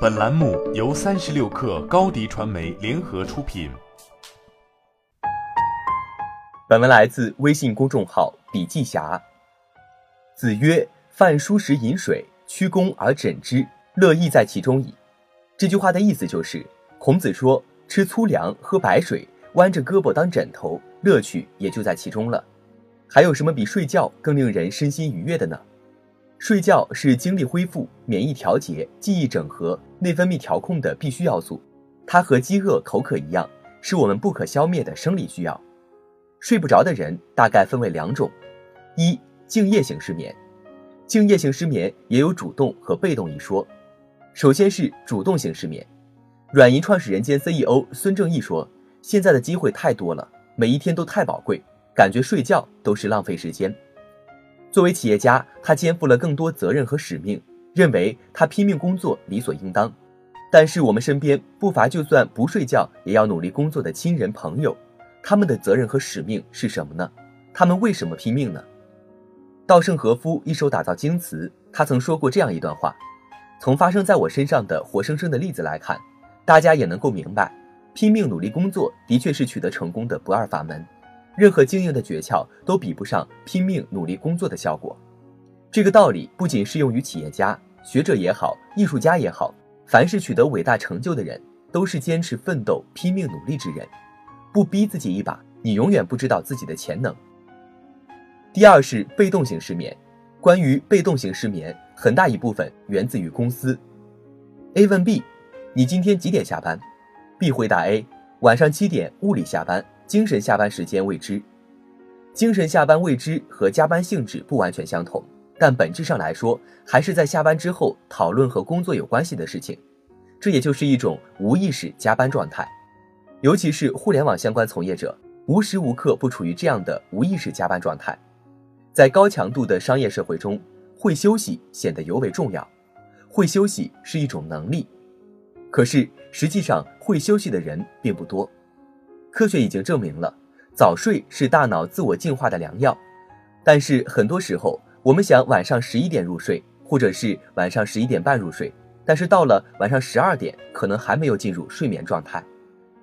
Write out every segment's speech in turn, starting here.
本栏目由三十六氪高低传媒联合出品。本文来自微信公众号“笔记侠”。子曰：“饭疏食饮水，曲肱而枕之，乐亦在其中矣。”这句话的意思就是，孔子说，吃粗粮、喝白水、弯着胳膊当枕头，乐趣也就在其中了。还有什么比睡觉更令人身心愉悦的呢？睡觉是精力恢复、免疫调节、记忆整合、内分泌调控的必须要素，它和饥饿、口渴一样，是我们不可消灭的生理需要。睡不着的人大概分为两种：一、敬业型失眠。敬业型失眠也有主动和被动一说。首先是主动型失眠。软银创始人兼 CEO 孙正义说：“现在的机会太多了，每一天都太宝贵，感觉睡觉都是浪费时间。”作为企业家，他肩负了更多责任和使命，认为他拼命工作理所应当。但是我们身边不乏就算不睡觉也要努力工作的亲人朋友。他们的责任和使命是什么呢？他们为什么拼命呢？稻盛和夫一手打造京瓷，他曾说过这样一段话：从发生在我身上的活生生的例子来看，大家也能够明白，拼命努力工作的确是取得成功的不二法门。任何经营的诀窍都比不上拼命努力工作的效果。这个道理不仅适用于企业家、学者也好，艺术家也好，凡是取得伟大成就的人，都是坚持奋斗、拼命努力之人。不逼自己一把，你永远不知道自己的潜能。第二是被动型失眠。关于被动型失眠，很大一部分源自于公司。A 问 B：“ 你今天几点下班？”B 回答 A：“ 晚上七点，物理下班，精神下班时间未知。”精神下班未知和加班性质不完全相同，但本质上来说，还是在下班之后讨论和工作有关系的事情。这也就是一种无意识加班状态。尤其是互联网相关从业者，无时无刻不处于这样的无意识加班状态。在高强度的商业社会中，会休息显得尤为重要。会休息是一种能力，可是实际上会休息的人并不多。科学已经证明了，早睡是大脑自我净化的良药。但是很多时候，我们想晚上十一点入睡，或者是晚上十一点半入睡，但是到了晚上十二点，可能还没有进入睡眠状态。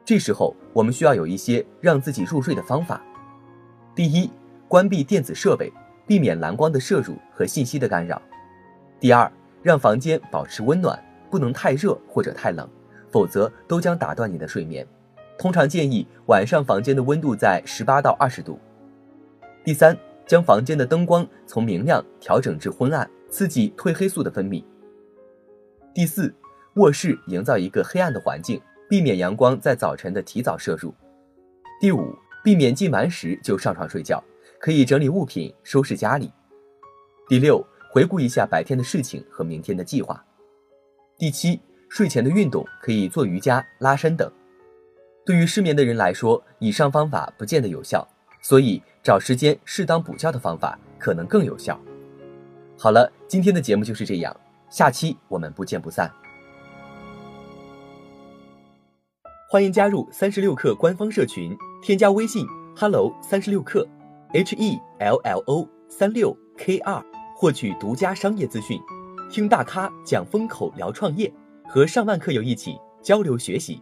这时候，我们需要有一些让自己入睡的方法。第一，关闭电子设备，避免蓝光的摄入和信息的干扰。第二，让房间保持温暖，不能太热或者太冷，否则都将打断你的睡眠。通常建议晚上房间的温度在十八到二十度。第三，将房间的灯光从明亮调整至昏暗，刺激褪黑素的分泌。第四，卧室营造一个黑暗的环境。避免阳光在早晨的提早摄入。第五，避免进门时就上床睡觉，可以整理物品，收拾家里。第六，回顾一下白天的事情和明天的计划。第七，睡前的运动可以做瑜伽、拉伸等。对于失眠的人来说，以上方法不见得有效，所以找时间适当补觉的方法可能更有效。好了，今天的节目就是这样，下期我们不见不散。欢迎加入三十六氪官方社群，添加微信 hello 三十六氪，h e l l o 三六 k 二，获取独家商业资讯，听大咖讲风口，聊创业，和上万课友一起交流学习。